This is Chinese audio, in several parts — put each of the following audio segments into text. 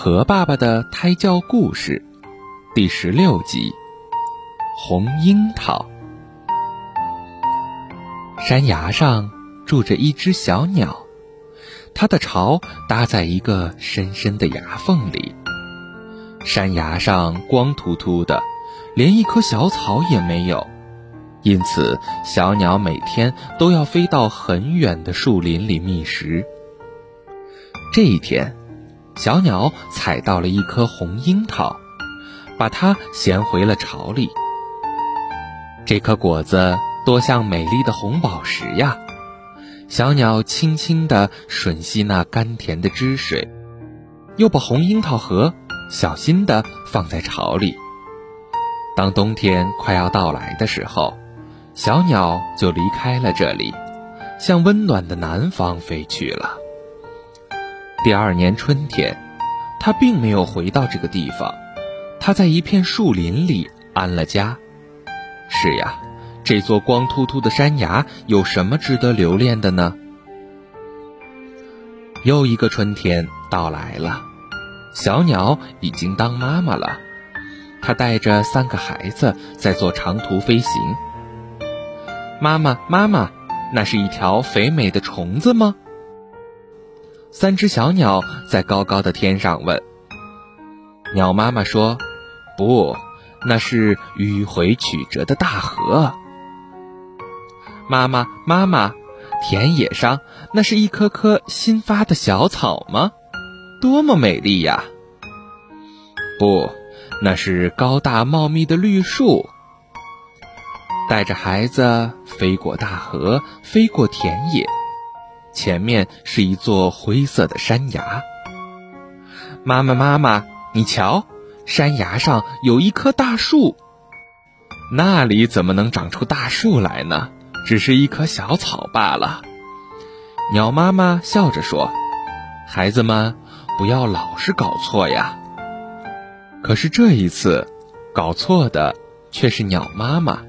和爸爸的胎教故事第十六集：红樱桃。山崖上住着一只小鸟，它的巢搭在一个深深的崖缝里。山崖上光秃秃的，连一棵小草也没有，因此小鸟每天都要飞到很远的树林里觅食。这一天，小鸟采到了一颗红樱桃，把它衔回了巢里。这颗果子多像美丽的红宝石呀！小鸟轻轻地吮吸那甘甜的汁水，又把红樱桃核。小心地放在巢里。当冬天快要到来的时候，小鸟就离开了这里，向温暖的南方飞去了。第二年春天，它并没有回到这个地方，它在一片树林里安了家。是呀，这座光秃秃的山崖有什么值得留恋的呢？又一个春天到来了。小鸟已经当妈妈了，它带着三个孩子在做长途飞行。妈妈，妈妈，那是一条肥美的虫子吗？三只小鸟在高高的天上问。鸟妈妈说：“不，那是迂回曲折的大河。”妈妈，妈妈，田野上那是一棵棵新发的小草吗？多么美丽呀！不，那是高大茂密的绿树。带着孩子飞过大河，飞过田野，前面是一座灰色的山崖。妈妈，妈妈，你瞧，山崖上有一棵大树。那里怎么能长出大树来呢？只是一棵小草罢了。鸟妈妈笑着说：“孩子们。”不要老是搞错呀！可是这一次，搞错的却是鸟妈妈。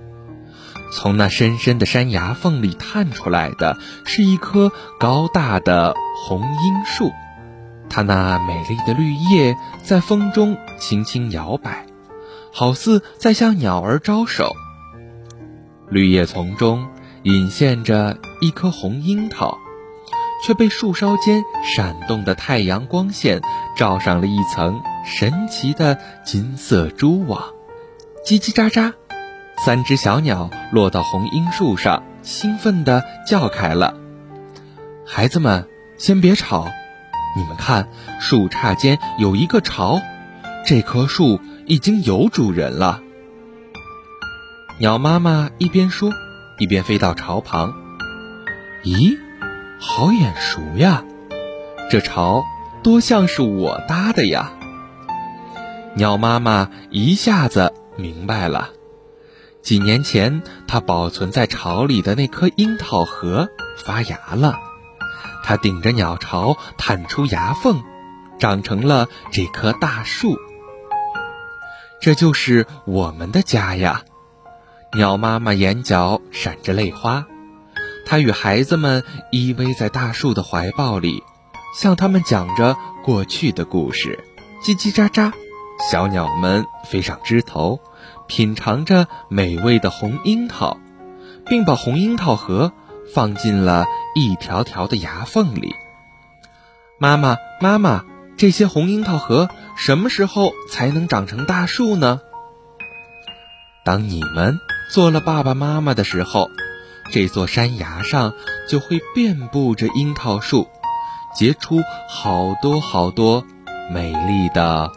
从那深深的山崖缝里探出来的是一棵高大的红樱树，它那美丽的绿叶在风中轻轻摇摆，好似在向鸟儿招手。绿叶丛中隐现着一颗红樱桃。却被树梢间闪动的太阳光线罩上了一层神奇的金色蛛网，叽叽喳喳，三只小鸟落到红樱树上，兴奋地叫开了。孩子们，先别吵，你们看，树杈间有一个巢，这棵树已经有主人了。鸟妈妈一边说，一边飞到巢旁。咦？好眼熟呀，这巢多像是我搭的呀！鸟妈妈一下子明白了，几年前它保存在巢里的那颗樱桃核发芽了，它顶着鸟巢探出牙缝，长成了这棵大树。这就是我们的家呀！鸟妈妈眼角闪着泪花。它与孩子们依偎在大树的怀抱里，向他们讲着过去的故事，叽叽喳喳。小鸟们飞上枝头，品尝着美味的红樱桃，并把红樱桃核放进了一条条的牙缝里。妈妈，妈妈，这些红樱桃核什么时候才能长成大树呢？当你们做了爸爸妈妈的时候。这座山崖上就会遍布着樱桃树，结出好多好多美丽的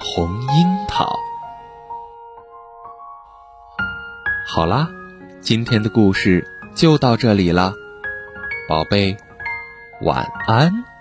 红樱桃。好啦，今天的故事就到这里了，宝贝，晚安。